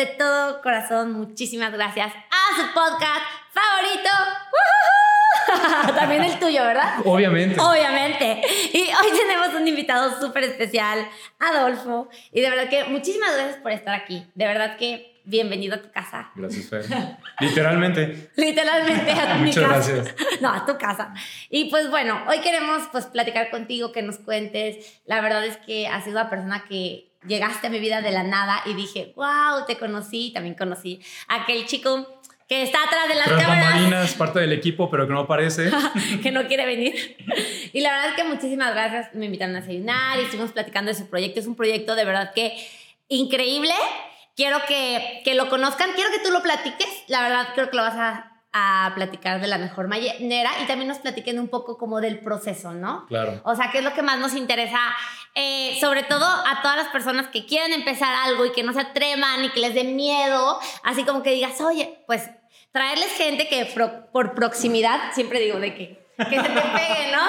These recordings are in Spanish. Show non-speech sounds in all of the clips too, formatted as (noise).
de todo corazón, muchísimas gracias a su podcast favorito. (laughs) También el tuyo, ¿verdad? Obviamente. Obviamente. Y hoy tenemos un invitado súper especial, Adolfo. Y de verdad que muchísimas gracias por estar aquí. De verdad que bienvenido a tu casa. Gracias, Fer. Literalmente. Literalmente a (laughs) mi Muchas casa. gracias. No, a tu casa. Y pues bueno, hoy queremos pues platicar contigo, que nos cuentes. La verdad es que has sido una persona que llegaste a mi vida de la nada y dije, wow, te conocí. También conocí a aquel chico que está atrás de las Tras cámaras. bambalinas, parte del equipo, pero que no aparece. (laughs) que no quiere venir. Y la verdad es que muchísimas gracias. Me invitaron a desayunar y estuvimos platicando de su proyecto. Es un proyecto de verdad que increíble. Quiero que, que lo conozcan. Quiero que tú lo platiques. La verdad, creo que lo vas a, a platicar de la mejor manera y también nos platiquen un poco como del proceso, ¿no? Claro. O sea, ¿qué es lo que más nos interesa? Eh, sobre todo a todas las personas que quieren empezar algo y que no se atrevan y que les dé miedo, así como que digas, oye, pues traerles gente que por proximidad, siempre digo de que, que se te pegue, ¿no?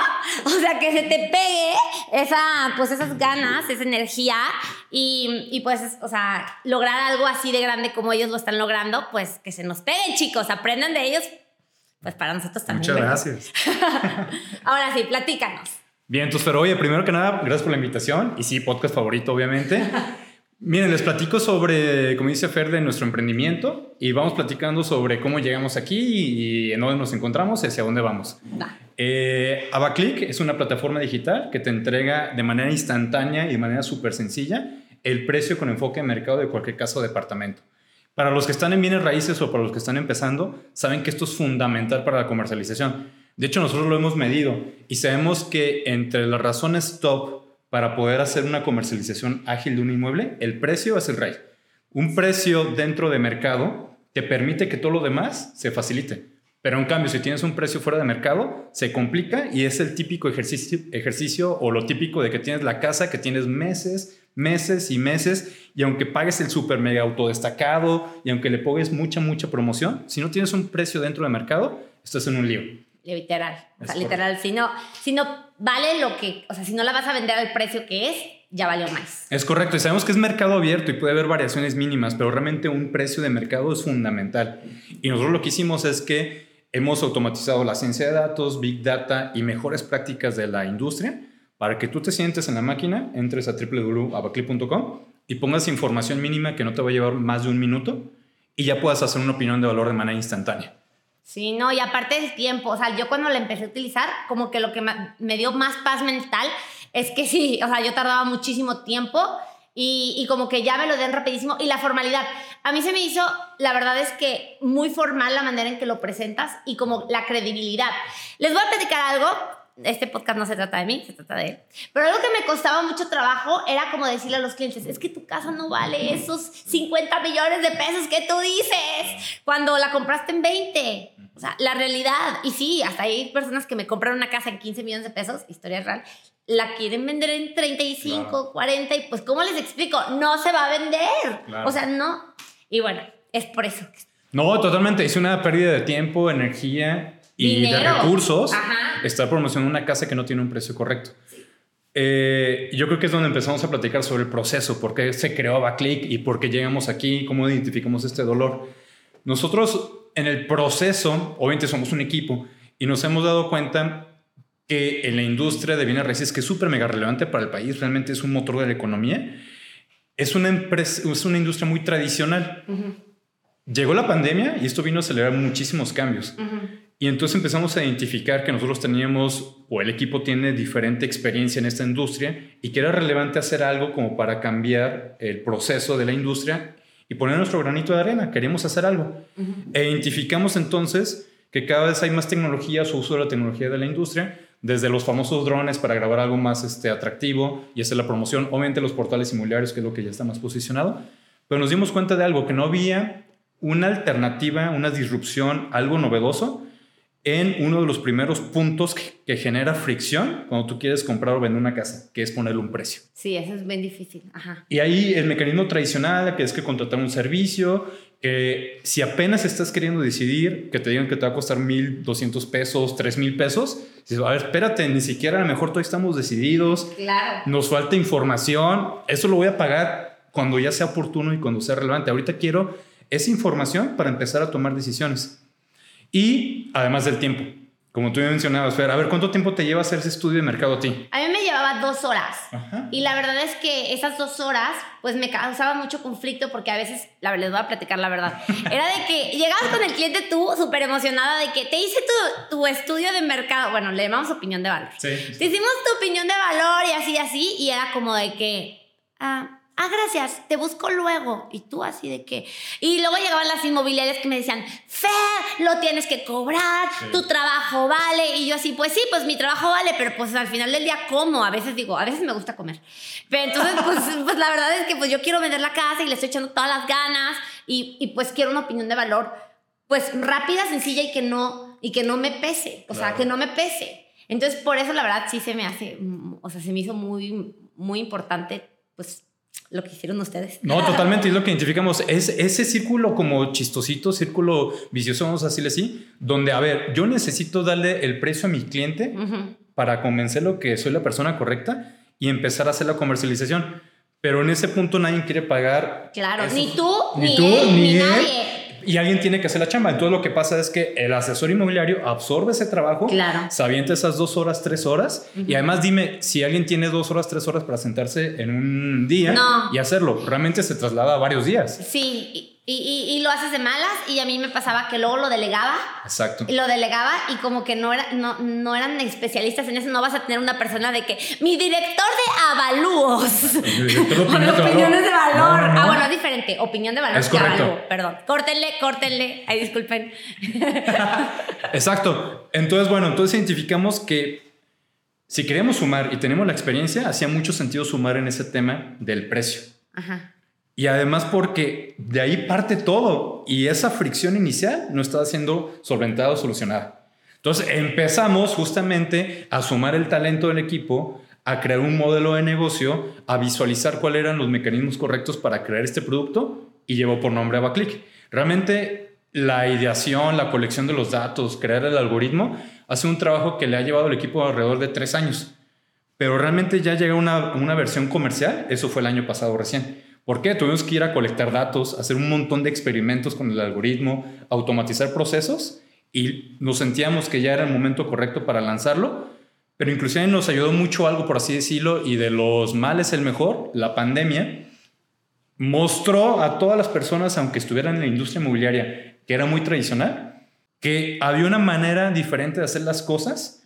(laughs) O sea, que se te pegue esa, pues esas ganas, esa energía y, y pues, o sea, lograr algo así de grande como ellos lo están logrando, pues que se nos peguen, chicos, aprendan de ellos, pues para nosotros también. Muchas gracias. (laughs) Ahora sí, platícanos. Bien, entonces, pero oye, primero que nada, gracias por la invitación. Y sí, podcast favorito, obviamente. (laughs) Miren, les platico sobre, como dice Fer, de nuestro emprendimiento y vamos platicando sobre cómo llegamos aquí y en dónde nos encontramos y hacia dónde vamos. Va. Eh, Abaclick es una plataforma digital que te entrega de manera instantánea y de manera súper sencilla el precio con enfoque de mercado de cualquier casa o departamento. Para los que están en bienes raíces o para los que están empezando, saben que esto es fundamental para la comercialización. De hecho, nosotros lo hemos medido y sabemos que entre las razones top para poder hacer una comercialización ágil de un inmueble, el precio es el rey. Un precio dentro de mercado te permite que todo lo demás se facilite. Pero en cambio, si tienes un precio fuera de mercado, se complica y es el típico ejercicio, ejercicio o lo típico de que tienes la casa, que tienes meses, meses y meses, y aunque pagues el super mega autodestacado y aunque le pongas mucha, mucha promoción, si no tienes un precio dentro de mercado, estás en un lío. Literal. O sea, literal. Si no, si no vale lo que, o sea, si no la vas a vender al precio que es, ya valió más. Es correcto, y sabemos que es mercado abierto y puede haber variaciones mínimas, pero realmente un precio de mercado es fundamental. Y nosotros lo que hicimos es que hemos automatizado la ciencia de datos, big data y mejores prácticas de la industria para que tú te sientes en la máquina, entres a www.abacli.com y pongas información mínima que no te va a llevar más de un minuto y ya puedas hacer una opinión de valor de manera instantánea. Sí, no, y aparte del tiempo, o sea, yo cuando la empecé a utilizar, como que lo que me dio más paz mental es que sí, o sea, yo tardaba muchísimo tiempo y, como que ya me lo den rapidísimo y la formalidad. A mí se me hizo, la verdad es que muy formal la manera en que lo presentas y como la credibilidad. Les voy a platicar algo. Este podcast no se trata de mí, se trata de él. Pero algo que me costaba mucho trabajo era como decirle a los clientes, es que tu casa no vale esos 50 millones de pesos que tú dices cuando la compraste en 20. O sea, la realidad. Y sí, hasta hay personas que me compraron una casa en 15 millones de pesos, historia real, la quieren vender en 35, Claro. 40 y pues ¿cómo les explico? No se va a vender. Claro. O sea, no. Y bueno, es por eso. No, totalmente. Es una pérdida de tiempo, energía y de recursos Ajá. estar promocionando una casa que no tiene un precio correcto. Eh, yo creo que es donde empezamos a platicar sobre el proceso, por qué se creó Abaclick y por qué llegamos aquí, cómo identificamos este dolor. Nosotros en el proceso, obviamente somos un equipo y nos hemos dado cuenta que en la industria de bienes raíces, que es súper mega relevante para el país, realmente es un motor de la economía, es una, empresa, es una industria muy tradicional. Ujú, Llegó la pandemia y esto vino a acelerar muchísimos cambios. ujú. Y entonces empezamos a identificar que nosotros teníamos, o el equipo tiene diferente experiencia en esta industria y que era relevante hacer algo como para cambiar el proceso de la industria y poner nuestro granito de arena. Queríamos hacer algo. E identificamos entonces que cada vez hay más tecnologías o uso de la tecnología de la industria, desde los famosos drones para grabar algo más este, atractivo y hacer la promoción, obviamente los portales inmobiliarios, que es lo que ya está más posicionado, pero nos dimos cuenta de algo, que no había una alternativa, una disrupción, algo novedoso en uno de los primeros puntos que, genera fricción cuando tú quieres comprar o vender una casa, que es ponerle un precio. Sí, eso es bien difícil. Ajá. Y ahí el mecanismo tradicional, que es que contratar un servicio, que si apenas estás queriendo decidir, que te digan que te va a costar 1.200 pesos, 3.000 pesos, dices, a ver, espérate, ni siquiera a lo mejor todavía estamos decididos, Claro. nos falta información, eso lo voy a pagar cuando ya sea oportuno y cuando sea relevante. Ahorita quiero esa información para empezar a tomar decisiones. Y además del tiempo. Como tú mencionabas, Fer, a ver, ¿cuánto tiempo te lleva hacer ese estudio de mercado a ti? A mí me llevaba dos horas. Y la verdad es que esas dos horas, pues me causaba mucho conflicto porque a veces, la les voy a platicar la verdad, (laughs) era de que llegabas con el cliente tú súper emocionada de que te hice tu, tu, estudio de mercado, bueno, le llamamos opinión de valor. Sí, Te hicimos tu opinión de valor y así, así, y era como de que, ah, ah, gracias, te busco luego. Y tú así de que... Y luego llegaban las inmobiliarias que me decían, Fer, lo tienes que cobrar, tu trabajo vale. Y yo así, pues sí, pues mi trabajo vale, pero pues al final del día como. A veces digo, a veces me gusta comer. Pero entonces, pues, (laughs) pues la verdad es que pues yo quiero vender la casa y le estoy echando todas las ganas y, y pues quiero una opinión de valor, pues rápida, sencilla y que no, y que no me pese. O sea, que no me pese. Entonces, por eso la verdad sí se me hace, o sea, se me hizo muy, muy importante, pues lo que hicieron ustedes. No, (laughs) totalmente, es lo que identificamos. Es ese círculo como chistosito, círculo vicioso, vamos a decirle así, donde, a ver, yo necesito darle el precio a mi cliente para convencerlo que soy la persona correcta y empezar a hacer la comercialización. Pero en ese punto nadie quiere pagar. Claro, ni tú, ni, tú, ni, nadie y alguien tiene que hacer la chamba. Entonces lo que pasa es que el asesor inmobiliario absorbe ese trabajo, claro. se avienta esas dos horas, tres horas. Y además dime, si alguien tiene dos horas, tres horas para sentarse en un día y hacerlo, realmente se traslada a varios días. Sí, y, y, lo haces de malas y a mí me pasaba que luego lo delegaba. Exacto. Y lo delegaba y como que no, era, no, no eran especialistas en eso, no vas a tener una persona de que mi director de avalúos. (laughs) director de (laughs) opiniones, de opiniones de valor. Ah, bueno, es diferente. Opinión de valor es correcto. Perdón. Córtenle, córtenle. Ay, disculpen. (laughs) Exacto. Entonces, bueno, entonces identificamos que si queremos sumar y tenemos la experiencia, hacía mucho sentido sumar en ese tema del precio. Ajá. Y además porque de ahí parte todo y esa fricción inicial no estaba siendo solventada o solucionada. Entonces empezamos justamente a sumar el talento del equipo, a crear un modelo de negocio, a visualizar cuáles eran los mecanismos correctos para crear este producto y llevó por nombre Abaclick. Realmente la ideación, la colección de los datos, crear el algoritmo, hace un trabajo que le ha llevado al equipo alrededor de tres años. Pero realmente ya llega una, una versión comercial, eso fue el año pasado recién. ¿Por qué? Tuvimos que ir a colectar datos, hacer un montón de experimentos con el algoritmo, automatizar procesos y nos sentíamos que ya era el momento correcto para lanzarlo, pero inclusive nos ayudó mucho algo, por así decirlo, y de los males el mejor, la pandemia, mostró a todas las personas, aunque estuvieran en la industria inmobiliaria, que era muy tradicional, que había una manera diferente de hacer las cosas,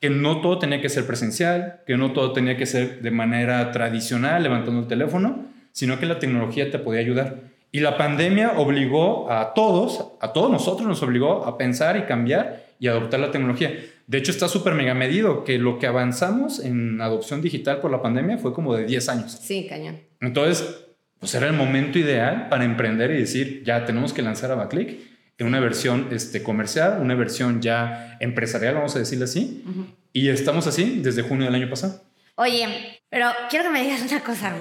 que no todo tenía que ser presencial, que no todo tenía que ser de manera tradicional, levantando el teléfono, sino que la tecnología te podía ayudar. Y la pandemia obligó a todos, a todos nosotros nos obligó a pensar y cambiar y adoptar la tecnología. De hecho, está súper mega medido que lo que avanzamos en adopción digital por la pandemia fue como de 10 años. Sí, cañón. Entonces, pues era el momento ideal para emprender y decir, ya tenemos que lanzar a Baclick en una versión este, comercial, una versión ya empresarial, vamos a decirle así. Y estamos así desde junio del año pasado. Oye, pero quiero que me digas una cosa.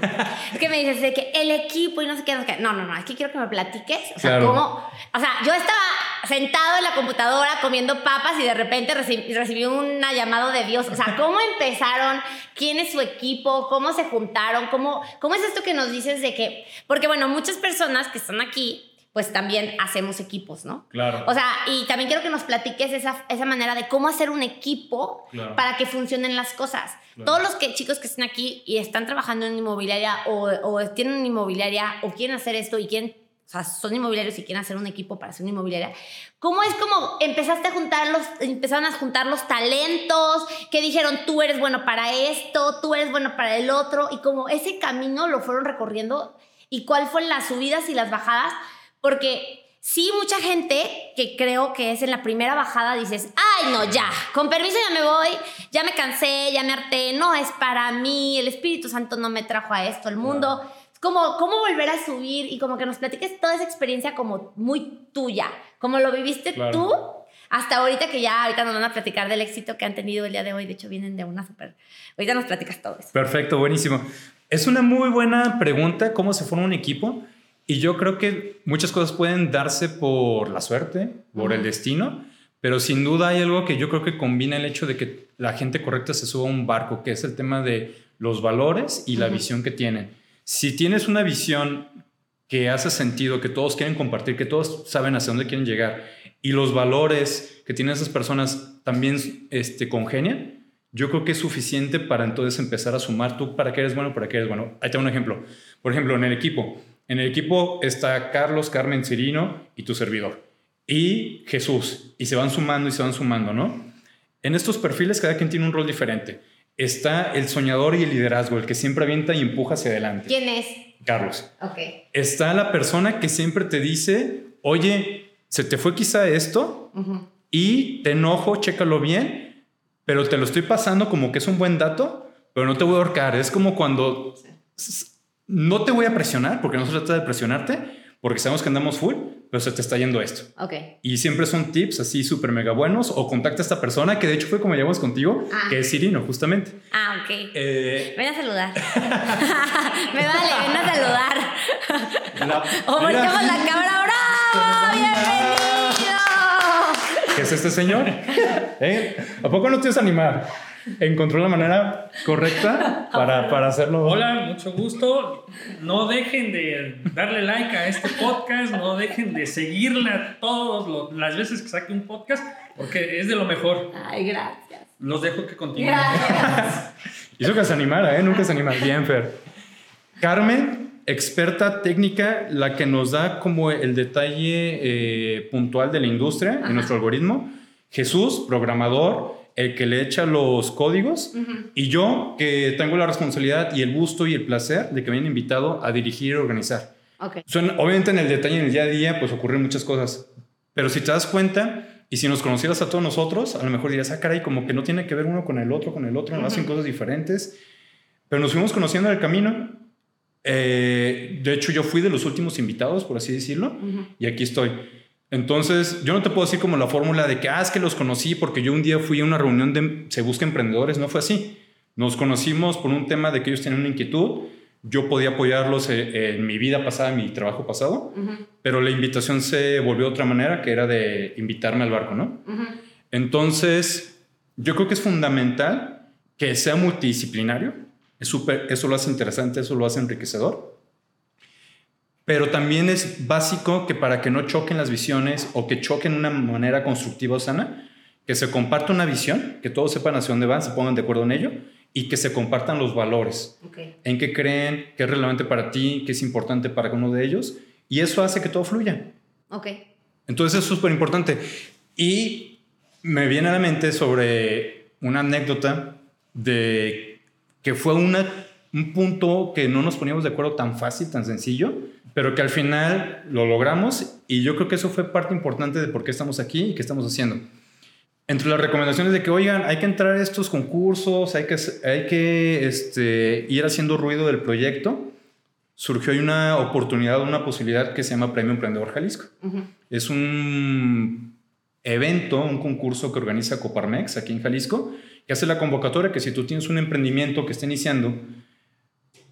es que me dices de que el equipo y no sé qué, no No, no, es que quiero que me platiques. O sea, cómo. O sea, yo estaba sentado en la computadora comiendo papas y de repente recibí, un llamado de Dios. O sea, ¿cómo empezaron? ¿Quién es su equipo? ¿Cómo se juntaron? ¿Cómo, ¿Cómo es esto que nos dices de que.? Porque, bueno, muchas personas que están aquí pues también hacemos equipos, ¿no? Claro. O sea, y también quiero que nos platiques esa, esa manera de cómo hacer un equipo para que funcionen las cosas. Todos los que, chicos que están aquí y están trabajando en inmobiliaria o, o tienen una inmobiliaria o quieren hacer esto y quieren, o sea, son inmobiliarios y quieren hacer un equipo para hacer una inmobiliaria, ¿cómo es como empezaste a juntar los, empezaron a juntar los talentos que dijeron tú eres bueno para esto, tú eres bueno para el otro y como ese camino lo fueron recorriendo y cuál fue las subidas y las bajadas? Porque sí, mucha gente que creo que es en la primera bajada dices, ay, no, ya, con permiso ya me voy, ya me cansé, ya me harté, no es para mí, el Espíritu Santo no me trajo a esto, el mundo. Es como, ¿cómo volver a subir? Y como que nos platiques toda esa experiencia como muy tuya, como lo viviste tú hasta ahorita que ya ahorita nos van a platicar del éxito que han tenido el día de hoy. De hecho, vienen de una super. Ahorita nos platicas todo eso. Perfecto, buenísimo. Es una muy buena pregunta, ¿cómo se forma un equipo? Y yo creo que muchas cosas pueden darse por la suerte, por el destino, pero sin duda hay algo que yo creo que combina el hecho de que la gente correcta se suba a un barco, que es el tema de los valores y la visión que tienen. Si tienes una visión que hace sentido, que todos quieren compartir, que todos saben hacia dónde quieren llegar y los valores que tienen esas personas también este, congenian, yo creo que es suficiente para entonces empezar a sumar tú para qué eres bueno, para qué eres bueno. Ahí tengo un ejemplo. Por ejemplo, en el equipo. En el equipo está Carlos, Carmen, Cirino y tu servidor. Y Jesús. Y se van sumando y se van sumando, ¿no? En estos perfiles cada quien tiene un rol diferente. Está el soñador y el liderazgo, el que siempre avienta y empuja hacia adelante. ¿Quién es? Carlos. Ok. Está la persona que siempre te dice, oye, se te fue quizá esto y te enojo, chécalo bien, pero te lo estoy pasando como que es un buen dato, pero no te voy a ahorcar. Es como cuando no te voy a presionar, porque no se trata de presionarte, porque sabemos que andamos full, pero se te está yendo esto. Ok. Y siempre son tips así súper mega buenos, o contacta a esta persona, que de hecho fue como llegamos contigo, Ah. que es Cirino, justamente. Ah, ok. Eh, Ven a saludar. (laughs) Me vale, ven a saludar. la- O volteamos la cámara. ¡Bravo! (laughs) ¡Bienvenido! ¿Qué es este señor? ¿Eh? ¿A poco no te vas a animar? Encontró la manera correcta para, para hacerlo. Hola, mucho gusto. No dejen de darle like a este podcast, no dejen de seguirla todas las veces que saque un podcast, porque es de lo mejor. Ay, gracias. Los dejo que continúen. Gracias. Hizo que se animara, ¿eh? Nunca se anima. Bien, Fer. Carmen, experta técnica, la que nos da como el detalle eh, puntual de la industria en nuestro algoritmo. Jesús, programador, el que le echa los códigos. Y yo, que tengo la responsabilidad y el gusto y el placer de que me hayan invitado a dirigir y organizar. Ok. Son, obviamente en el detalle, en el día a día, pues ocurren muchas cosas. Pero si te das cuenta y si nos conocieras a todos nosotros, a lo mejor dirías, ah, caray, como que no tiene que ver uno con el otro, con el otro, no hacen cosas diferentes. Pero nos fuimos conociendo en el camino. Eh, de hecho, yo fui de los últimos invitados, por así decirlo, y aquí estoy. Entonces, yo no te puedo decir como la fórmula de que, ah, es que los conocí porque yo un día fui a una reunión de Se Busca Emprendedores. No fue así. Nos conocimos por un tema de que ellos tenían una inquietud. Yo podía apoyarlos eh, en mi vida pasada, en mi trabajo pasado, pero la invitación se volvió de otra manera, que era de invitarme al barco, ¿no? Entonces, yo creo que es fundamental que sea multidisciplinario. Es súper, eso lo hace interesante, eso lo hace enriquecedor. Pero también es básico que para que no choquen las visiones o que choquen de una manera constructiva o sana, que se comparta una visión, que todos sepan hacia dónde van, se pongan de acuerdo en ello y que se compartan los valores. En qué creen, qué es relevante para ti, qué es importante para uno de ellos. Y eso hace que todo fluya. Ok. Entonces es súper importante. Y me viene a la mente sobre una anécdota de que fue una, un punto que no nos poníamos de acuerdo tan fácil, tan sencillo, pero que al final lo logramos y yo creo que eso fue parte importante de por qué estamos aquí y qué estamos haciendo. Entre las recomendaciones de que, oigan, hay que entrar a estos concursos, hay que, hay que este, ir haciendo ruido del proyecto, surgió una oportunidad, una posibilidad que se llama Premio Emprendedor Jalisco. Es un evento, un concurso que organiza Coparmex aquí en Jalisco, que hace la convocatoria que si tú tienes un emprendimiento que está iniciando,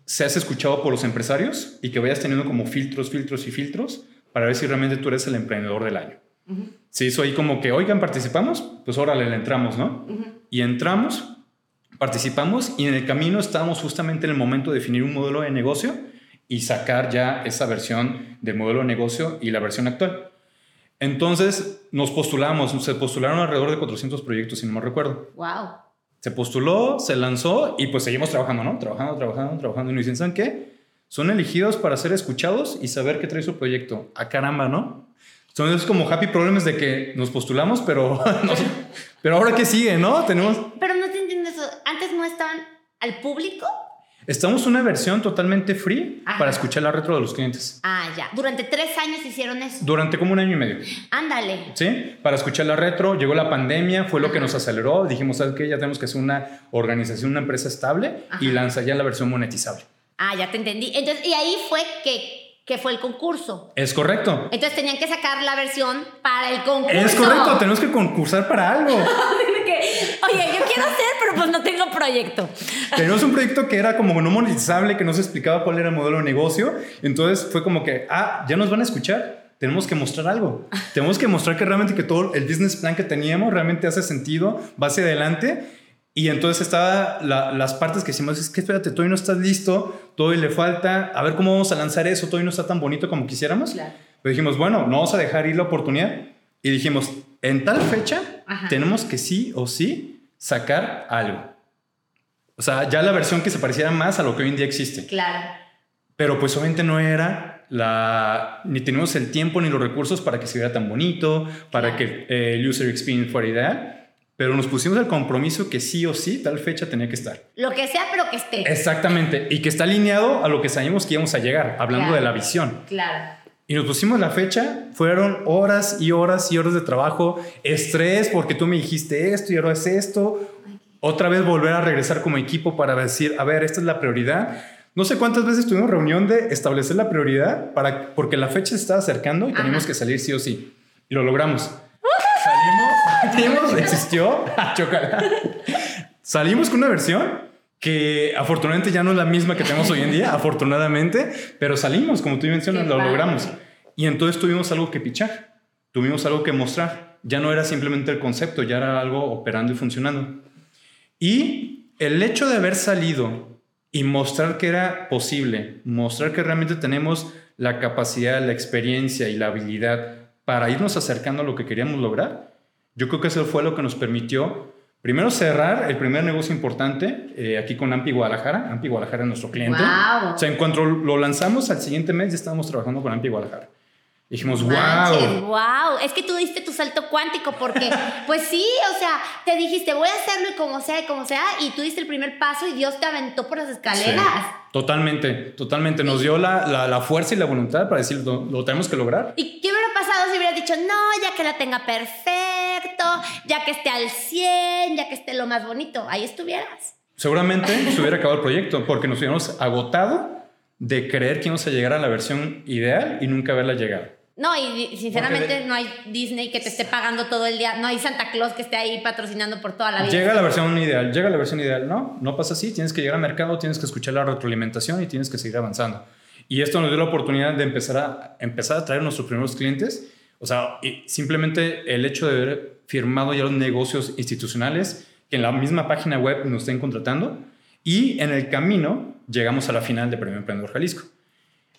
seas escuchado por los empresarios y que vayas teniendo como filtros, filtros y filtros para ver si realmente tú eres el emprendedor del año. Se hizo ahí como que, oigan, participamos, pues órale, le entramos, ¿no? Y entramos, participamos y en el camino estábamos justamente en el momento de definir un modelo de negocio y sacar ya esa versión del modelo de negocio y la versión actual. Entonces nos postulamos, se postularon alrededor de 400 proyectos, si no me recuerdo. Wow. Se postuló, se lanzó y pues seguimos trabajando, ¿no? Trabajando, trabajando, trabajando. Y nos dicen, ¿saben qué? Son elegidos para ser escuchados y saber qué trae su proyecto. A caramba, ¿no? Son esos como happy problemas de que nos postulamos, pero, (laughs) pero ahora qué sigue, ¿no? Tenemos... Pero no te entiendo eso. Antes no estaban al público. Estamos una versión totalmente free Ajá. para escuchar la retro de los clientes. Ah, ya. Durante tres años hicieron eso. Durante como un año y medio. Ándale. ¿Sí? Para escuchar la retro, llegó la pandemia, fue lo que nos aceleró. Dijimos, ¿sabes qué? Ya tenemos que hacer una organización, una empresa estable y lanza ya la versión monetizable. Ah, ya te entendí. Entonces, y ahí fue que, que fue el concurso. Es correcto. Entonces tenían que sacar la versión para el concurso. Es correcto, tenemos que concursar para algo. (laughs) Oye, yo quiero hacer, pero pues no tengo proyecto. Tenemos un proyecto que era como no monetizable, que no se explicaba cuál era el modelo de negocio. Entonces fue como que, ah, ya nos van a escuchar. Tenemos que mostrar algo. Tenemos que mostrar que realmente que todo el business plan que teníamos realmente hace sentido, va hacia adelante. Y entonces estaba la- las partes que decimos, es que espérate, todavía no estás listo, todavía le falta, a ver cómo vamos a lanzar eso, todavía no está tan bonito como quisiéramos. Claro. Pero dijimos, bueno, no vamos a dejar ir la oportunidad. Y dijimos, en tal fecha Ajá. tenemos que sí o sí sacar algo. O sea, ya la versión que se pareciera más a lo que hoy en día existe. Claro. Pero pues obviamente no era la... Ni teníamos el tiempo ni los recursos para que se viera tan bonito, para que eh, el user experience fuera ideal. Pero nos pusimos el compromiso que sí o sí tal fecha tenía que estar. Lo que sea, pero que esté. Exactamente. Y que está alineado a lo que sabíamos que íbamos a llegar, hablando Claro. de la visión. Claro. Y nos pusimos la fecha, fueron horas y horas y horas de trabajo, estrés porque tú me dijiste esto y ahora es esto. Otra vez volver a regresar como equipo para decir, a ver, esta es la prioridad. No sé cuántas veces tuvimos reunión de establecer la prioridad para, porque la fecha se estaba acercando y teníamos Ajá. que salir sí o sí. Y lo logramos. Salimos, (laughs) salimos, existió, (laughs) chocala. Salimos con una versión que afortunadamente ya no es la misma que tenemos hoy en día, (laughs) afortunadamente, pero salimos, como tú mencionas, lo padre. logramos. Y entonces tuvimos algo que pichar, tuvimos algo que mostrar. Ya no era simplemente el concepto, ya era algo operando y funcionando. Y el hecho de haber salido y mostrar que era posible, mostrar que realmente tenemos la capacidad, la experiencia y la habilidad para irnos acercando a lo que queríamos lograr, yo creo que eso fue lo que nos permitió primero cerrar el primer negocio importante eh, aquí con Ampi Guadalajara. Ampi Guadalajara es nuestro cliente. Wow. O sea, en cuanto lo lanzamos al siguiente mes ya estábamos trabajando con Ampi Guadalajara. Dijimos, Manches, wow. wow. Es que tú diste tu salto cuántico porque, (laughs) pues sí, o sea, te dijiste, voy a hacerlo y como sea y como sea, y tú diste el primer paso y Dios te aventó por las escaleras. Totalmente, totalmente. Nos dio la, la- la fuerza y la voluntad para decir, lo, lo tenemos que lograr. ¿Y qué hubiera pasado si hubieras dicho, no, ya que la tenga perfecto, ya que esté al 100, ya que esté lo más bonito? Ahí estuvieras. Seguramente (laughs) se hubiera acabado el proyecto porque nos hubiéramos agotado de creer que íbamos a llegar a la versión ideal y nunca haberla llegado. No, y sinceramente de- no hay Disney que te esté pagando todo el día, no hay Santa Claus que esté ahí patrocinando por toda la vida. Llega la versión ideal, llega la versión ideal. No, no pasa así. Tienes que llegar al mercado, tienes que escuchar la retroalimentación y tienes que seguir avanzando. Y esto nos dio la oportunidad de empezar a, empezar a traer nuestros primeros clientes. O sea, simplemente el hecho de haber firmado ya los negocios institucionales que en la misma página web nos estén contratando. Y en el camino llegamos a la final de Premio Emprendedor Jalisco.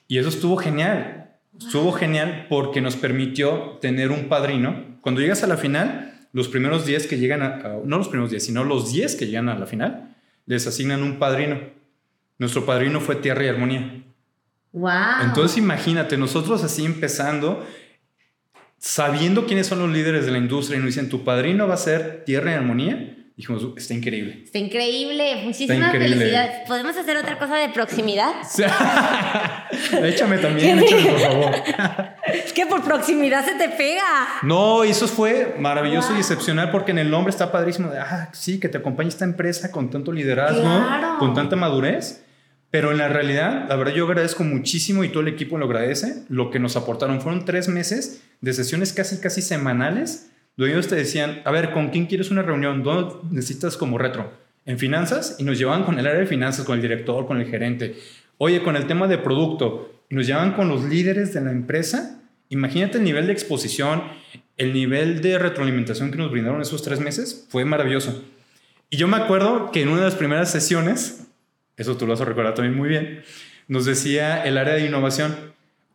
Y eso estuvo genial. Estuvo genial porque nos permitió tener un padrino. Cuando llegas a la final, los primeros 10 que llegan a, no los primeros 10, sino los 10 que llegan a la final, les asignan un padrino. Nuestro padrino fue Tierra y Armonía. Wow. Entonces imagínate, nosotros así empezando, sabiendo quiénes son los líderes de la industria y nos dicen, tu padrino va a ser Tierra y Armonía, dijimos, "Uh, está increíble. Está increíble, muchísimas felicidades. ¿Podemos hacer otra cosa de proximidad? (laughs) (laughs) échame también, échame por favor. (laughs) Es que por proximidad se te pega. No, y eso fue maravilloso Wow. y excepcional porque en el nombre está padrísimo de, ah, sí, que te acompañe esta empresa con tanto liderazgo, Claro. con tanta madurez. Pero en la realidad, la verdad, yo agradezco muchísimo y todo el equipo lo agradece. Lo que nos aportaron fueron tres meses de sesiones casi, casi semanales, ellos te decían, a ver, ¿con quién quieres una reunión? ¿Dónde necesitas como retro? En finanzas, y nos llevaban con el área de finanzas, con el director, con el gerente. Oye, con el tema de producto, y nos llevaban con los líderes de la empresa. Imagínate el nivel de exposición, el nivel de retroalimentación que nos brindaron esos tres meses, fue maravilloso. Y yo me acuerdo que en una de las primeras sesiones, eso tú lo vas a recordar también muy bien, nos decía el área de innovación,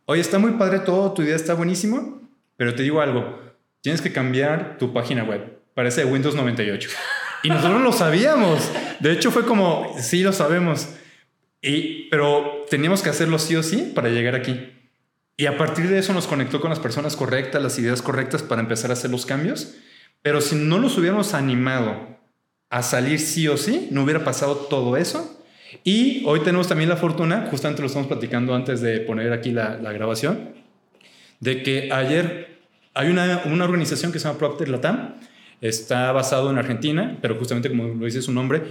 oye, está muy padre todo, tu idea está buenísimo, pero te digo algo, tienes que cambiar tu página web, parece Windows 98. Y nosotros lo sabíamos, de hecho fue como, sí lo sabemos, y, pero teníamos que hacerlo sí o sí para llegar aquí. Y a partir de eso nos conectó con las personas correctas, las ideas correctas para empezar a hacer los cambios. Pero si no nos hubiéramos animado a salir sí o sí, no hubiera pasado todo eso. Y hoy tenemos también la fortuna, justamente lo estamos platicando antes de poner aquí la grabación, de que ayer hay una, una organización que se llama Procter Latam, está basado en Argentina, pero justamente como lo dice su nombre,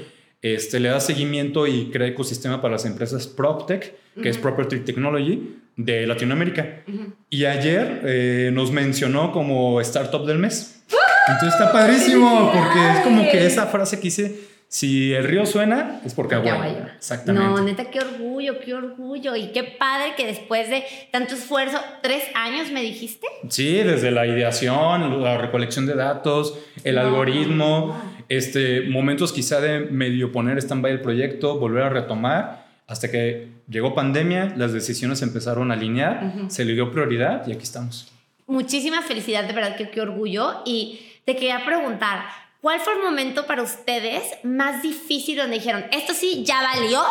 este, le da seguimiento y crea ecosistema para las empresas PropTech, que es Property Technology, de Latinoamérica. Y ayer eh, nos mencionó como startup del mes. Entonces está padrísimo, porque es como que esa frase que dice, si el río suena, es porque agua. Exactamente. No, neta, qué orgullo, qué orgullo. Y qué padre que después de tanto esfuerzo, tres años me dijiste. Sí, desde la ideación, la recolección de datos, el No. algoritmo, este, momentos quizá de medio poner stand-by el proyecto, volver a retomar, hasta que llegó pandemia, las decisiones empezaron a alinear, se le dio prioridad y aquí estamos. Muchísima felicidad, de verdad, que qué orgullo. Y te quería preguntar, ¿cuál fue el momento para ustedes más difícil donde dijeron, esto sí, ya valió?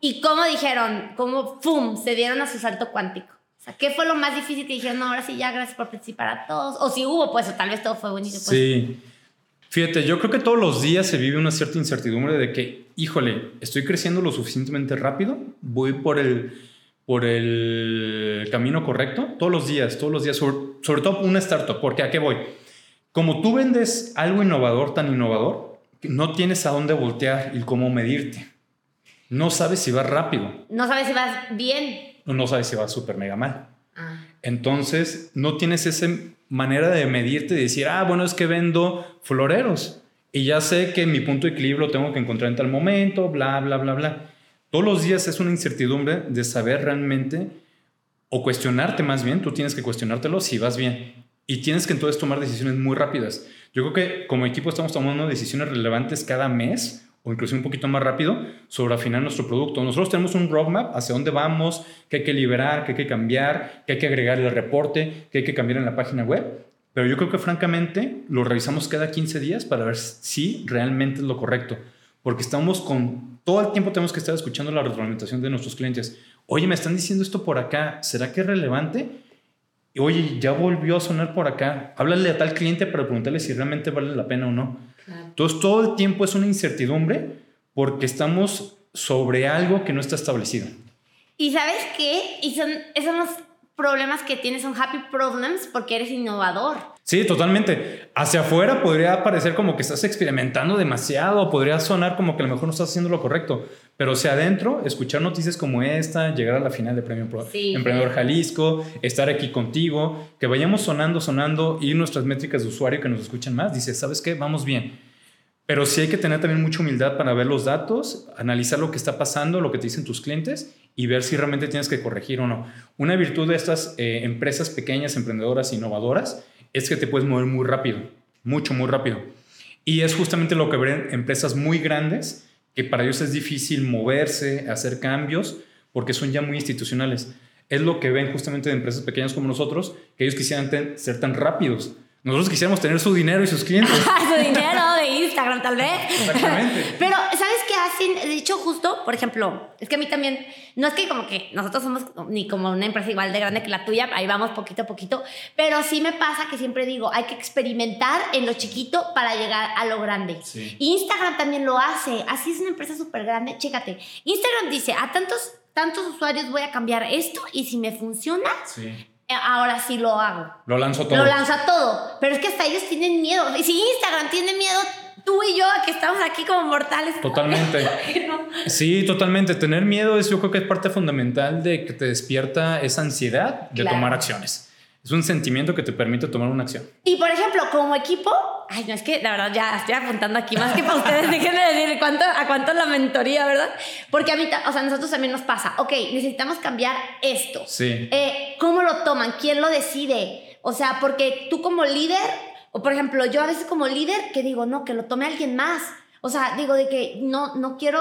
¿Y cómo dijeron, cómo, ¡pum!, se dieron a su salto cuántico? O sea, ¿qué fue lo más difícil que dijeron, no, ahora sí, ya, gracias por participar a todos? O si hubo, pues, o tal vez todo fue buenísimo. Pues. Sí. Fíjate, yo creo que todos los días se vive una cierta incertidumbre de que, híjole, estoy creciendo lo suficientemente rápido, voy por el, por el camino correcto, todos los días, todos los días, sobre, todo una startup, porque ¿a qué voy? Como tú vendes algo innovador, tan innovador, no tienes a dónde voltear y cómo medirte. No sabes si vas rápido. No sabes si vas bien. No sabes si vas súper mega mal. Ah. Entonces, no tienes esa manera de medirte y decir, ah, bueno, es que vendo floreros y ya sé que mi punto de equilibrio lo tengo que encontrar en tal momento, bla, bla, bla, bla. Todos los días es una incertidumbre de saber realmente o cuestionarte más bien, tú tienes que cuestionártelo si vas bien. Y tienes que entonces tomar decisiones muy rápidas. Yo creo que como equipo estamos tomando decisiones relevantes cada mes o incluso un poquito más rápido sobre afinar nuestro producto. Nosotros tenemos un roadmap hacia dónde vamos, qué hay que liberar, qué hay que cambiar, qué hay que agregar el reporte, qué hay que cambiar en la página web. Pero yo creo que francamente lo revisamos cada 15 días para ver si realmente es lo correcto. Porque estamos con, todo el tiempo tenemos que estar escuchando la retroalimentación de nuestros clientes. Oye, me están diciendo esto por acá, ¿será que es relevante? Oye, ya volvió a sonar por acá. Háblale a tal cliente para preguntarle si realmente vale la pena o no. Entonces, todo el tiempo es una incertidumbre porque estamos sobre algo que no está establecido. ¿Y sabes qué? Y son, esos los problemas que tienes, son happy problems porque eres innovador. Sí, totalmente. Hacia afuera podría parecer como que estás experimentando demasiado, podría sonar como que a lo mejor no estás haciendo lo correcto, pero hacia adentro, escuchar noticias como esta, llegar a la final de Premio Emprendedor Jalisco, estar aquí contigo, que vayamos sonando, sonando y nuestras métricas de usuario que nos escuchan más, dice, ¿sabes qué? Vamos bien. Pero sí hay que tener también mucha humildad para ver los datos, analizar lo que está pasando, lo que te dicen tus clientes y ver si realmente tienes que corregir o no. Una virtud de estas eh, empresas pequeñas, emprendedoras, innovadoras, es que te puedes mover muy rápido, mucho, muy rápido. Y es justamente lo que ven empresas muy grandes, que para ellos es difícil moverse, hacer cambios, porque son ya muy institucionales. Es lo que ven justamente de empresas pequeñas como nosotros, que ellos quisieran ser tan rápidos. Nosotros quisiéramos tener su dinero y sus clientes. (laughs) su dinero de Instagram, tal vez. Exactamente. Pero, ¿sabes qué hacen? De hecho, justo, por ejemplo, es que a mí también, no es que como que nosotros somos ni como una empresa igual de grande que la tuya, ahí vamos poquito a poquito, pero sí me pasa que siempre digo, hay que experimentar en lo chiquito para llegar a lo grande. Instagram también lo hace, así es una empresa súper grande, chécate. Instagram dice, a tantos tantos usuarios voy a cambiar esto y si me funciona, sí. Eh, ahora sí lo hago. Lo lanzo todo. Lo lanza todo. Pero es que hasta ellos tienen miedo. Y si Instagram tiene miedo, tú y yo, que estamos aquí como mortales. Totalmente. (laughs) Sí, totalmente. Tener miedo es, yo creo que es parte fundamental de que te despierta esa ansiedad de tomar acciones. Es un sentimiento que te permite tomar una acción. Y por ejemplo, como equipo, ay, no es que la verdad ya estoy apuntando aquí más que para ustedes, (laughs) déjenme decir cuánto, a cuánto la mentoría, ¿verdad? Porque a mí, o sea, a nosotros también nos pasa, ok, necesitamos cambiar esto. Sí. Eh, ¿Cómo lo toman? ¿Quién lo decide? O sea, porque tú como líder, o por ejemplo, yo a veces como líder, que digo, no, que lo tome alguien más. O sea, digo de que no, no quiero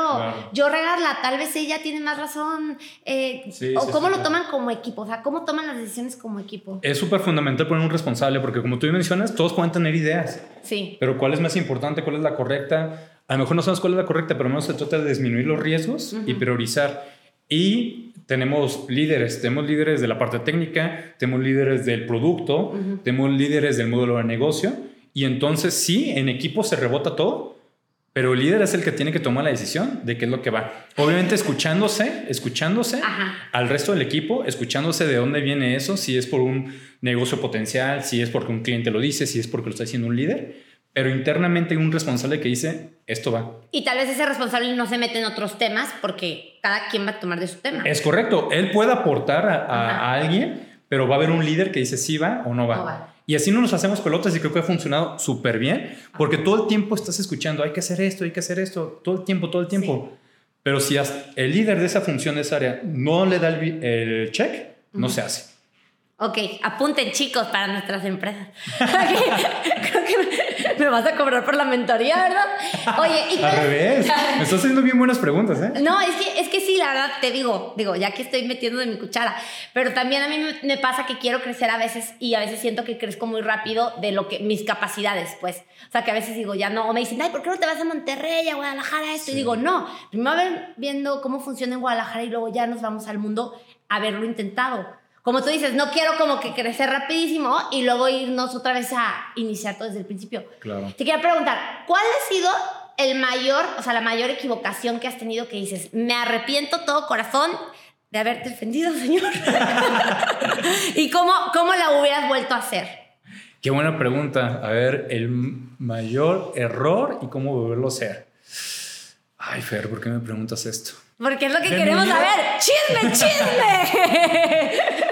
yo regarla, tal vez ella tiene más razón. Eh, o cómo lo toman como equipo, o sea, cómo toman las decisiones como equipo. Es súper fundamental poner un responsable, porque como tú mencionas, todos pueden tener ideas. Sí. Pero ¿cuál es más importante? ¿Cuál es la correcta? A lo mejor no sabemos cuál es la correcta, pero al menos se trata de disminuir los riesgos y priorizar. Y tenemos líderes, tenemos líderes de la parte técnica, tenemos líderes del producto, tenemos líderes del modelo de negocio. Y entonces sí, en equipo se rebota todo pero el líder es el que tiene que tomar la decisión de qué es lo que va. Obviamente escuchándose, escuchándose al resto del equipo, escuchándose de dónde viene eso, si es por un negocio potencial, si es porque un cliente lo dice, si es porque lo está diciendo un líder. Pero internamente hay un responsable que dice, esto va. Y tal vez ese responsable no se mete en otros temas porque cada quien va a tomar de su tema. Es correcto. Él puede aportar a, alguien, pero va a haber un líder que dice si va o no va. No va. Y así no nos hacemos pelotas y creo que ha funcionado súper bien, porque todo el tiempo estás escuchando, hay que hacer esto, hay que hacer esto, todo el tiempo, todo el tiempo. Pero si el líder de esa función, de esa área, no le da el, check, no se hace. Ok, apunten chicos para nuestras empresas. (laughs) creo que Me vas a cobrar por la mentoría, ¿verdad? Oye, y Al revés. Me (laughs) estás haciendo bien buenas preguntas, ¿eh? No, es que, es que sí, la verdad, te digo, digo, ya que estoy metiendo de mi cuchara, pero también a mí me, pasa que quiero crecer a veces y a veces siento que crezco muy rápido de lo que mis capacidades, pues. O sea, que a veces digo, ya no, o me dicen, ay, ¿por qué no te vas a Monterrey, a Guadalajara, esto? Y digo, no, primero viendo cómo funciona en Guadalajara y luego ya nos vamos al mundo a haberlo intentado. Como tú dices, no quiero como que crecer rapidísimo y luego irnos otra vez a iniciar todo desde el principio. Claro. Te quiero preguntar, ¿cuál ha sido el mayor, o sea, la mayor equivocación que has tenido que dices, me arrepiento todo corazón de haberte ofendido, (laughs) señor? ¿Y cómo, cómo la hubieras vuelto a hacer? Qué buena pregunta. A ver, el mayor error y cómo volverlo a hacer. Ay, Fer, ¿por qué me preguntas esto? Porque es lo que queremos saber. ¡Chisme, chisme! (laughs)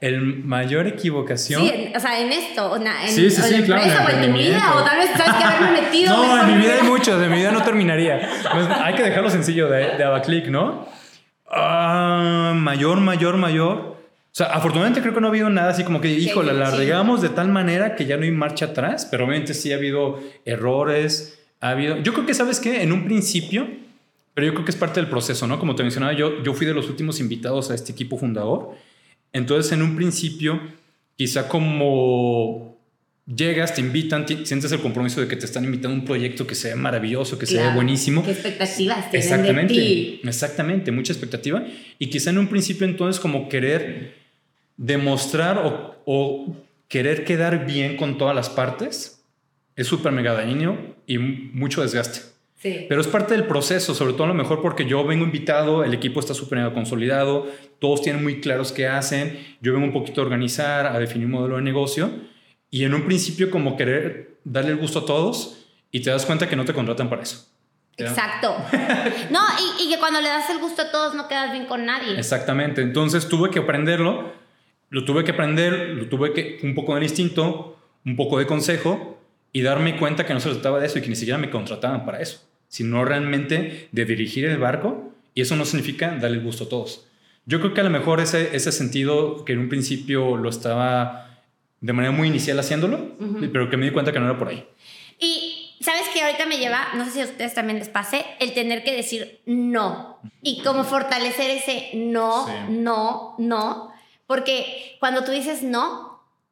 El mayor equivocación. Sí, o sea, en esto, en, sí, sí, sí, claro, o en tu vida, o tal vez sabes que haberme (laughs) metido. no, en mi vida hay muchos, en mi vida no terminaría. Pues, hay que dejarlo sencillo de, de Abaclick, ¿no? Ah, mayor, mayor, mayor. O sea, afortunadamente creo que no ha habido nada así como que, híjole, la regamos de tal manera que ya no hay marcha atrás, pero obviamente sí ha habido errores, ha habido... Yo creo que, ¿sabes qué? En un principio, pero yo creo que es parte del proceso, ¿no? Como te mencionaba, yo, yo fui de los últimos invitados a este equipo fundador entonces, en un principio, quizá como llegas, te invitan, sientes el compromiso de que te están invitando a un proyecto que sea maravilloso, que sea buenísimo. ¿Qué expectativas tienen exactamente, de ti? Exactamente, mucha expectativa. Y quizá en un principio entonces como querer demostrar o, o querer quedar bien con todas las partes es súper mega dañino y mucho desgaste. Pero es parte del proceso, sobre todo a lo mejor porque yo vengo invitado, el equipo está súper consolidado, todos tienen muy claros qué hacen, yo vengo un poquito a organizar, a definir un modelo de negocio y en un principio como querer darle el gusto a todos y te das cuenta que no te contratan para eso. Exacto. (laughs) no, y, y, que cuando le das el gusto a todos no quedas bien con nadie. Exactamente. Entonces tuve que aprenderlo, lo tuve que aprender, lo tuve que un poco del instinto, un poco de consejo y darme cuenta que no se trataba de eso y que ni siquiera me contrataban para eso sino realmente de dirigir el barco y eso no significa darle el gusto a todos. Yo creo que a lo mejor ese, ese sentido que en un principio lo estaba de manera muy inicial haciéndolo, pero que me di cuenta que no era por ahí. Y sabes que ahorita me lleva, no sé si a ustedes también les pase, el tener que decir no y cómo fortalecer ese no, no, no, porque cuando tú dices no,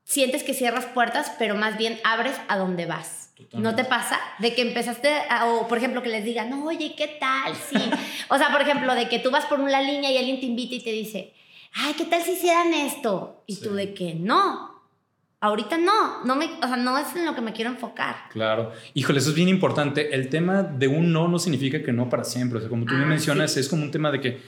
sientes que cierras puertas, pero más bien abres a donde vas. ¿No te pasa? De que empezaste, o por ejemplo, que les digan, oye, ¿qué tal? Sí. (laughs) o sea, por ejemplo, de que tú vas por una línea y alguien te invita y te dice, ay, ¿qué tal si hicieran esto? Y tú de que no. Ahorita no, no me, o sea, no es en lo que me quiero enfocar. Claro. Híjole, eso es bien importante. El tema de un no no significa que no para siempre. O sea, como tú me ah, mencionas, es como un tema de que,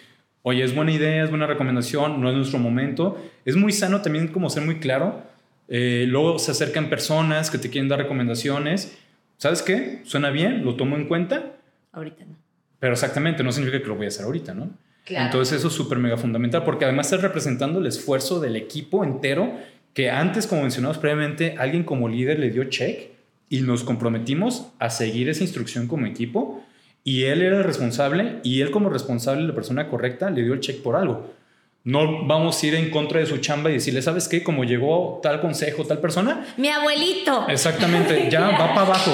oye, es buena idea, es buena recomendación, no es nuestro momento. Es muy sano también como ser muy claro eh, luego se acercan personas que te quieren dar recomendaciones. ¿Sabes qué? Suena bien, lo tomo en cuenta. Ahorita no. Pero exactamente, no significa que lo voy a hacer ahorita, ¿no? Entonces eso es súper mega fundamental porque además estás representando el esfuerzo del equipo entero que antes, como mencionamos previamente, alguien como líder le dio check y nos comprometimos a seguir esa instrucción como equipo y él era el responsable y él como responsable, la persona correcta, le dio el check por algo. No vamos a ir en contra de su chamba y decirle, ¿sabes qué? Como llegó tal consejo, tal persona. Mi abuelito. Exactamente, (laughs) ya va para abajo,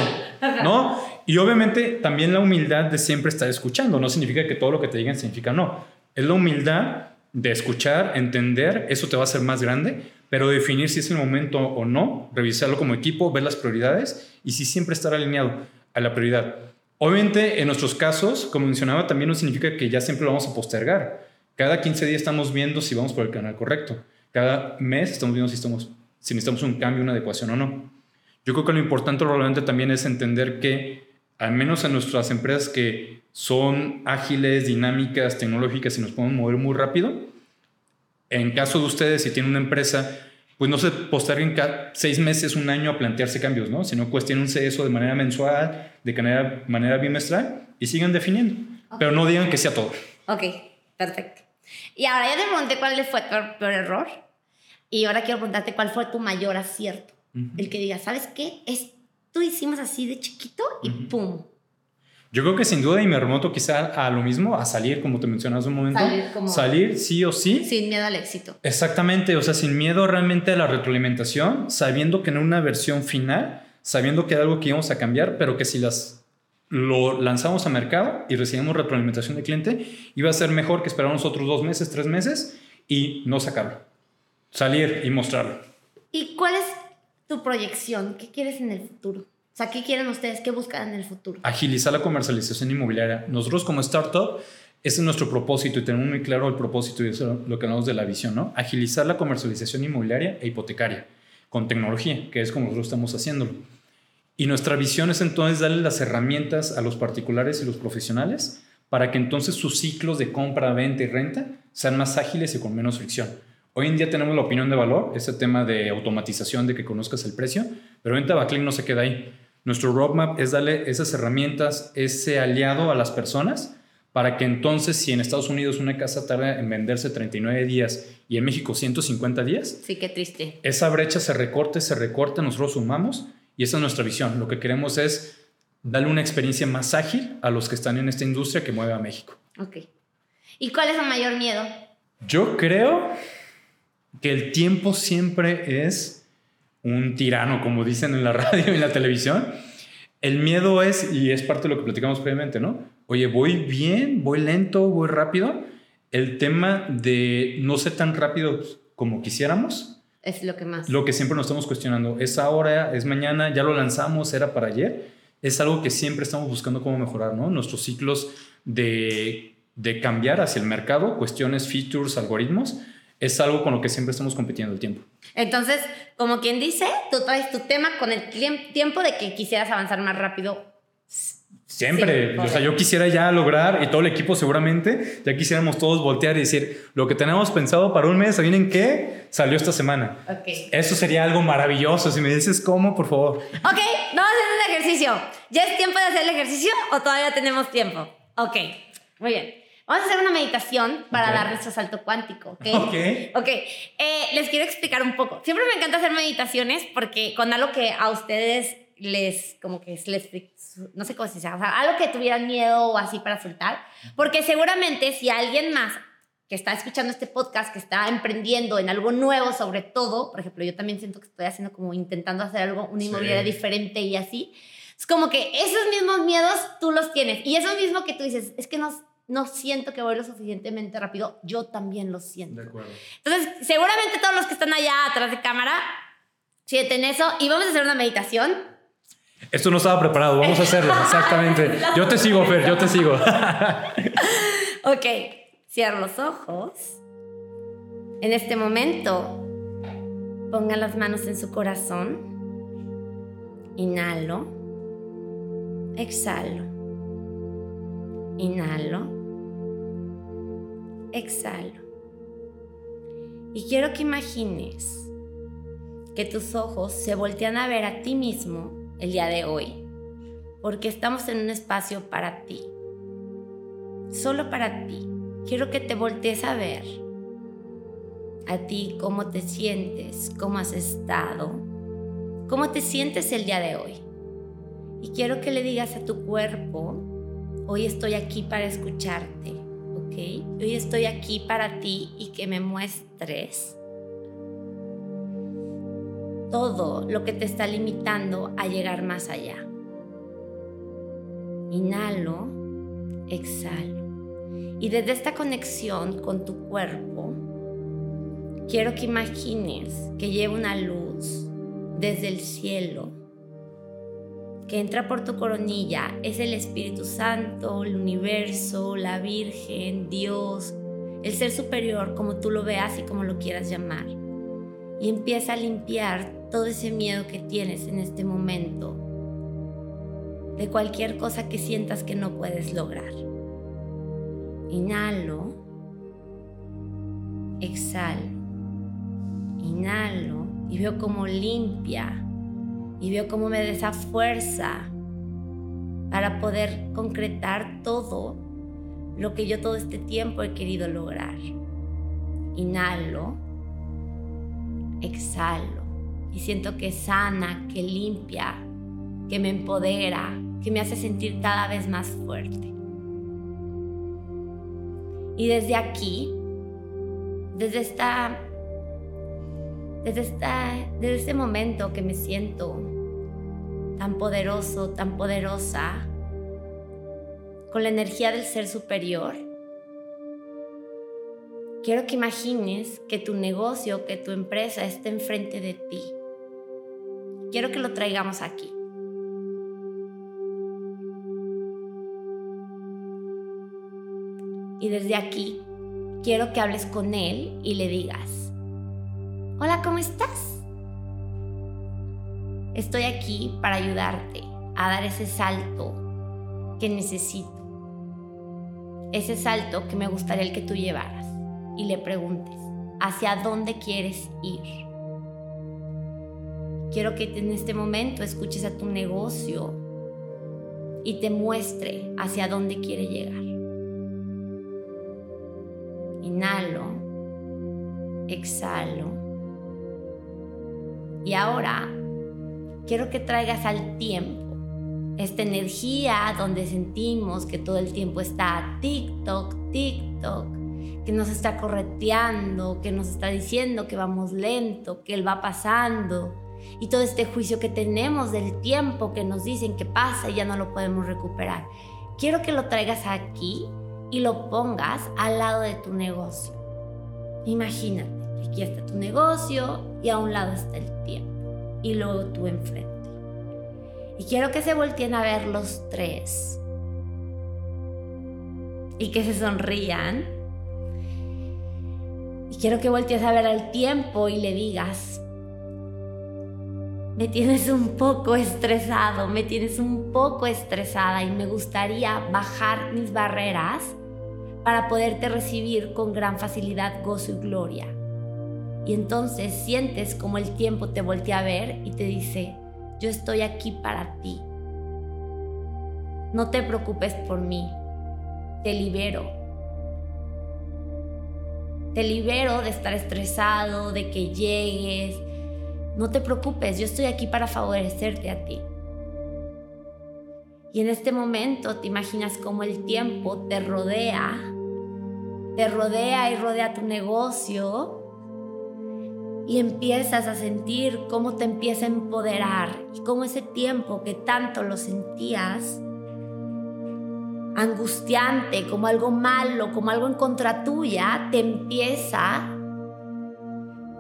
¿no? Y obviamente también la humildad de siempre estar escuchando. No significa que todo lo que te digan significa no. Es la humildad de escuchar, entender, eso te va a hacer más grande, pero definir si es el momento o no, revisarlo como equipo, ver las prioridades y si siempre estar alineado a la prioridad. Obviamente, en nuestros casos, como mencionaba, también no significa que ya siempre lo vamos a postergar cada 15 días estamos viendo si vamos por el canal correcto. Cada mes estamos viendo si, estamos, si necesitamos un cambio, una adecuación o no. Yo creo que lo importante probablemente también es entender que, al menos en nuestras empresas que son ágiles, dinámicas, tecnológicas y nos podemos mover muy rápido, en caso de ustedes, si tienen una empresa, pues no se posterguen cada seis meses, un año a plantearse cambios, ¿no? Sino cuestionense eso de manera mensual, de manera, manera bimestral y sigan definiendo. Pero no digan que sea todo. Ok, perfecto. Y ahora ya te pregunté cuál fue tu peor error. Y ahora quiero preguntarte cuál fue tu mayor acierto. El que diga, ¿sabes qué? Esto hicimos así de chiquito y ¡pum! Yo creo que sin duda, y me remoto quizá a lo mismo, a salir, como te mencionas un momento. Salir, como salir sí o sí. Sin miedo al éxito. Exactamente, o sea, sin miedo realmente a la retroalimentación, sabiendo que en una versión final sabiendo que era algo que íbamos a cambiar, pero que si las lo lanzamos a mercado y recibimos retroalimentación del cliente, iba a ser mejor que esperarnos otros dos meses, tres meses y no sacarlo. Salir y mostrarlo. ¿Y cuál es tu proyección? ¿Qué quieres en el futuro? O sea, ¿qué quieren ustedes? ¿Qué buscan en el futuro? Agilizar la comercialización inmobiliaria. Nosotros como startup, ese es nuestro propósito y tenemos muy claro el propósito y eso es lo que hablamos de la visión, ¿no? Agilizar la comercialización inmobiliaria e hipotecaria con tecnología, que es como nosotros estamos haciéndolo. Y nuestra visión es entonces darle las herramientas a los particulares y los profesionales para que entonces sus ciclos de compra, venta y renta sean más ágiles y con menos fricción. Hoy en día tenemos la opinión de valor, ese tema de automatización, de que conozcas el precio, pero en Tabaclink no se queda ahí. Nuestro roadmap es darle esas herramientas, ese aliado a las personas para que entonces si en Estados Unidos una casa tarda en venderse 39 días y en México 150 días, sí, qué triste. Esa brecha se recorte, se recorte, nosotros sumamos y esa es nuestra visión. Lo que queremos es darle una experiencia más ágil a los que están en esta industria que mueve a México. Ok. ¿Y cuál es el mayor miedo? Yo creo que el tiempo siempre es un tirano, como dicen en la (laughs) radio y en la televisión. El miedo es, y es parte de lo que platicamos previamente, ¿no? Oye, voy bien, voy lento, voy rápido. El tema de no ser tan rápido como quisiéramos. Es lo que más. Lo que siempre nos estamos cuestionando. Es ahora, es mañana, ya lo lanzamos, era para ayer. Es algo que siempre estamos buscando cómo mejorar, ¿no? Nuestros ciclos de, de cambiar hacia el mercado, cuestiones, features, algoritmos es algo con lo que siempre estamos compitiendo el tiempo. Entonces, como quien dice, tú traes tu tema con el tiempo de que quisieras avanzar más rápido. Siempre, o sea, yo quisiera ya lograr, y todo el equipo seguramente, ya quisiéramos todos voltear y decir, lo que tenemos pensado para un mes, ¿saben qué? Salió esta semana. Okay. Eso sería algo maravilloso. Si me dices cómo, por favor. Ok, vamos a hacer un ejercicio. ¿Ya es tiempo de hacer el ejercicio o todavía tenemos tiempo? Ok, muy bien. Vamos a hacer una meditación para dar nuestro salto cuántico, ¿ok? Ok. Ok, eh, les quiero explicar un poco. Siempre me encanta hacer meditaciones porque con algo que a ustedes les, como que les, no sé cómo se dice, o sea, algo que tuvieran miedo o así para soltar. Porque seguramente si alguien más que está escuchando este podcast, que está emprendiendo en algo nuevo sobre todo, por ejemplo, yo también siento que estoy haciendo como intentando hacer algo, una inmobiliaria diferente y así. Es como que esos mismos miedos tú los tienes. Y eso mismo que tú dices, es que nos no siento que voy lo suficientemente rápido, yo también lo siento. De acuerdo. Entonces, seguramente todos los que están allá atrás de cámara sienten eso y vamos a hacer una meditación. Esto no estaba preparado, vamos a hacerlo, (laughs) exactamente. Yo te sigo, Fer, yo te sigo. (laughs) ok, cierra los ojos. En este momento, pongan las manos en su corazón. Inhalo. Exhalo. Inhalo. Exhalo. Y quiero que imagines que tus ojos se voltean a ver a ti mismo el día de hoy, porque estamos en un espacio para ti, solo para ti. Quiero que te voltees a ver a ti cómo te sientes, cómo has estado, cómo te sientes el día de hoy. Y quiero que le digas a tu cuerpo, Hoy estoy aquí para escucharte, ¿ok? Hoy estoy aquí para ti y que me muestres todo lo que te está limitando a llegar más allá. Inhalo, exhalo. Y desde esta conexión con tu cuerpo, quiero que imagines que lleva una luz desde el cielo que entra por tu coronilla es el Espíritu Santo, el universo, la Virgen, Dios, el ser superior, como tú lo veas y como lo quieras llamar. Y empieza a limpiar todo ese miedo que tienes en este momento de cualquier cosa que sientas que no puedes lograr. Inhalo, exhalo, inhalo. Y veo como limpia. Y veo cómo me da esa fuerza para poder concretar todo lo que yo todo este tiempo he querido lograr. Inhalo, exhalo y siento que sana, que limpia, que me empodera, que me hace sentir cada vez más fuerte. Y desde aquí, desde esta desde, esta, desde este momento que me siento tan poderoso, tan poderosa, con la energía del ser superior, quiero que imagines que tu negocio, que tu empresa esté enfrente de ti. Quiero que lo traigamos aquí. Y desde aquí quiero que hables con él y le digas, hola, ¿cómo estás? Estoy aquí para ayudarte a dar ese salto que necesito. Ese salto que me gustaría que tú llevaras. Y le preguntes, ¿hacia dónde quieres ir? Quiero que en este momento escuches a tu negocio y te muestre hacia dónde quiere llegar. Inhalo, exhalo. Y ahora quiero que traigas al tiempo esta energía donde sentimos que todo el tiempo está TikTok, TikTok, que nos está correteando, que nos está diciendo que vamos lento, que él va pasando. Y todo este juicio que tenemos del tiempo que nos dicen que pasa y ya no lo podemos recuperar. Quiero que lo traigas aquí y lo pongas al lado de tu negocio. Imagínate que aquí está tu negocio y a un lado está el tiempo y luego tú enfrente. Y quiero que se volteen a ver los tres y que se sonrían. Y quiero que voltees a ver al tiempo y le digas, me tienes un poco estresado, me tienes un poco estresada y me gustaría bajar mis barreras para poderte recibir con gran facilidad, gozo y gloria. Y entonces sientes como el tiempo te voltea a ver y te dice, yo estoy aquí para ti. No te preocupes por mí, te libero. Te libero de estar estresado, de que llegues. No te preocupes, yo estoy aquí para favorecerte a ti. Y en este momento te imaginas cómo el tiempo te rodea, te rodea y rodea tu negocio y empiezas a sentir cómo te empieza a empoderar y cómo ese tiempo que tanto lo sentías angustiante, como algo malo, como algo en contra tuya, te empieza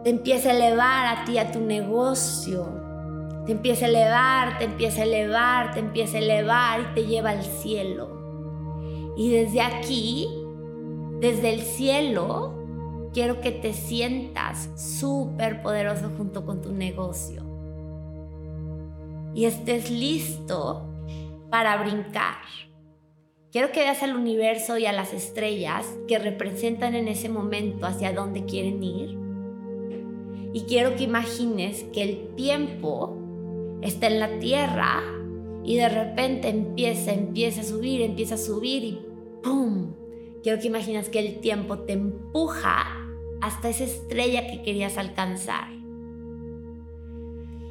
te empieza a elevar a ti a tu negocio. Te empieza a elevar, te empieza a elevar, te empieza a elevar y te lleva al cielo. Y desde aquí, desde el cielo, quiero que te sientas súper poderoso junto con tu negocio. Y estés listo para brincar. Quiero que veas al universo y a las estrellas que representan en ese momento hacia dónde quieren ir. Y quiero que imagines que el tiempo está en la tierra y de repente empieza, empieza a subir, empieza a subir y ¡pum! Quiero que imagines que el tiempo te empuja hasta esa estrella que querías alcanzar.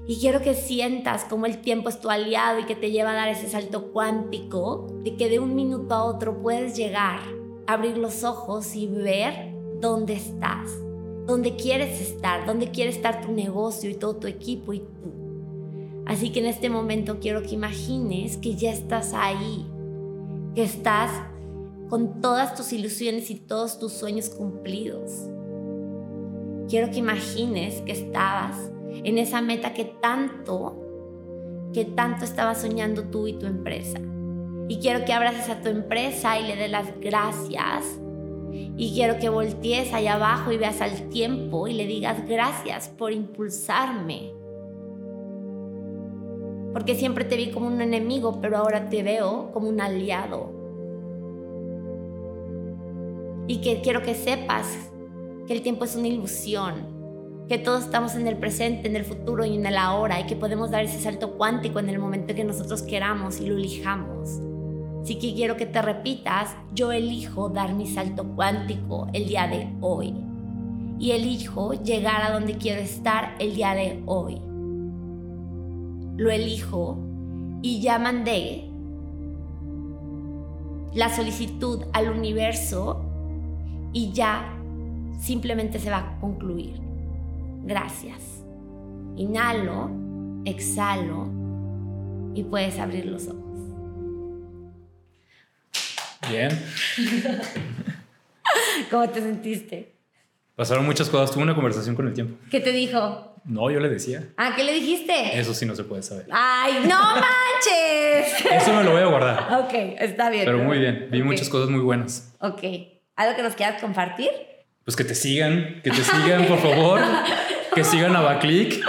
Y quiero que sientas como el tiempo es tu aliado y que te lleva a dar ese salto cuántico de que de un minuto a otro puedes llegar, abrir los ojos y ver dónde estás, dónde quieres estar, dónde quiere estar tu negocio y todo tu equipo y tú. Así que en este momento quiero que imagines que ya estás ahí, que estás con todas tus ilusiones y todos tus sueños cumplidos quiero que imagines que estabas en esa meta que tanto, que tanto estabas soñando tú y tu empresa. Y quiero que abraces a tu empresa y le des las gracias. Y quiero que voltees allá abajo y veas al tiempo y le digas gracias por impulsarme. Porque siempre te vi como un enemigo, pero ahora te veo como un aliado. Y que quiero que sepas que el tiempo es una ilusión, que todos estamos en el presente, en el futuro y en el ahora y que podemos dar ese salto cuántico en el momento que nosotros queramos y lo elijamos. Así que quiero que te repitas, yo elijo dar mi salto cuántico el día de hoy y elijo llegar a donde quiero estar el día de hoy. Lo elijo y ya mandé la solicitud al universo y ya simplemente se va a concluir. Gracias. Inhalo, exhalo y puedes abrir los ojos. Bien. (laughs) ¿Cómo te sentiste? Pasaron muchas cosas. Tuve una conversación con el tiempo. ¿Qué te dijo? No, yo le decía. Ah, ¿qué le dijiste? Eso sí no se puede saber. ¡Ay, no (laughs) manches! Eso me lo voy a guardar. ok, está bien. Pero muy bien. Vi muchas cosas muy buenas. Ok. ¿Algo que nos quieras compartir? Pues que te sigan, que te sigan, por favor. (laughs) Que sigan a Baclick.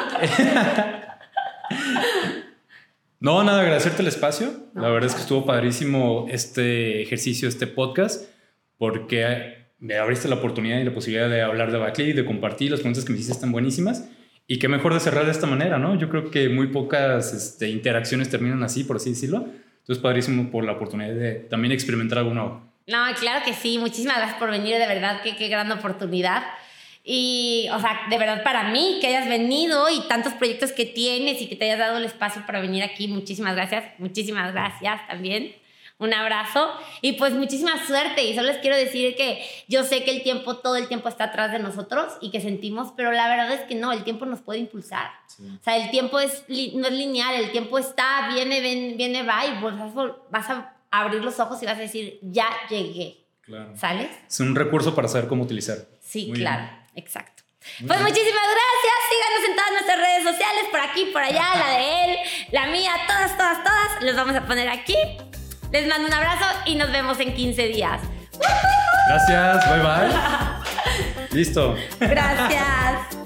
No, nada, agradecerte el espacio. La verdad es que estuvo padrísimo este ejercicio, este podcast, porque me abriste la oportunidad y la posibilidad de hablar de Baclick, de compartir las preguntas que me hiciste están buenísimas. Y qué mejor de cerrar de esta manera, ¿no? Yo creo que muy pocas este, interacciones terminan así, por así decirlo. Entonces, padrísimo por la oportunidad de también experimentar algo nuevo. No, claro que sí. Muchísimas gracias por venir, de verdad, qué, qué gran oportunidad. Y, o sea, de verdad para mí que hayas venido y tantos proyectos que tienes y que te hayas dado el espacio para venir aquí, muchísimas gracias. Muchísimas gracias también. Un abrazo y pues muchísima suerte. Y solo les quiero decir que yo sé que el tiempo, todo el tiempo está atrás de nosotros y que sentimos, pero la verdad es que no, el tiempo nos puede impulsar. O sea, el tiempo es no es lineal, el tiempo está, viene, ven- viene, va y vas, a- vas a abrir los ojos y vas a decir, ya llegué. Claro. ¿Sales? Es un recurso para saber cómo utilizar. Sí, Muy claro, bien. Exacto. Pues muchísimas gracias. Síganos en todas nuestras redes sociales, por aquí, por allá, la de él, la mía, todas, todas, todas. Los vamos a poner aquí. Les mando un abrazo y nos vemos en 15 días. Gracias, bye bye. (laughs) Listo. Gracias.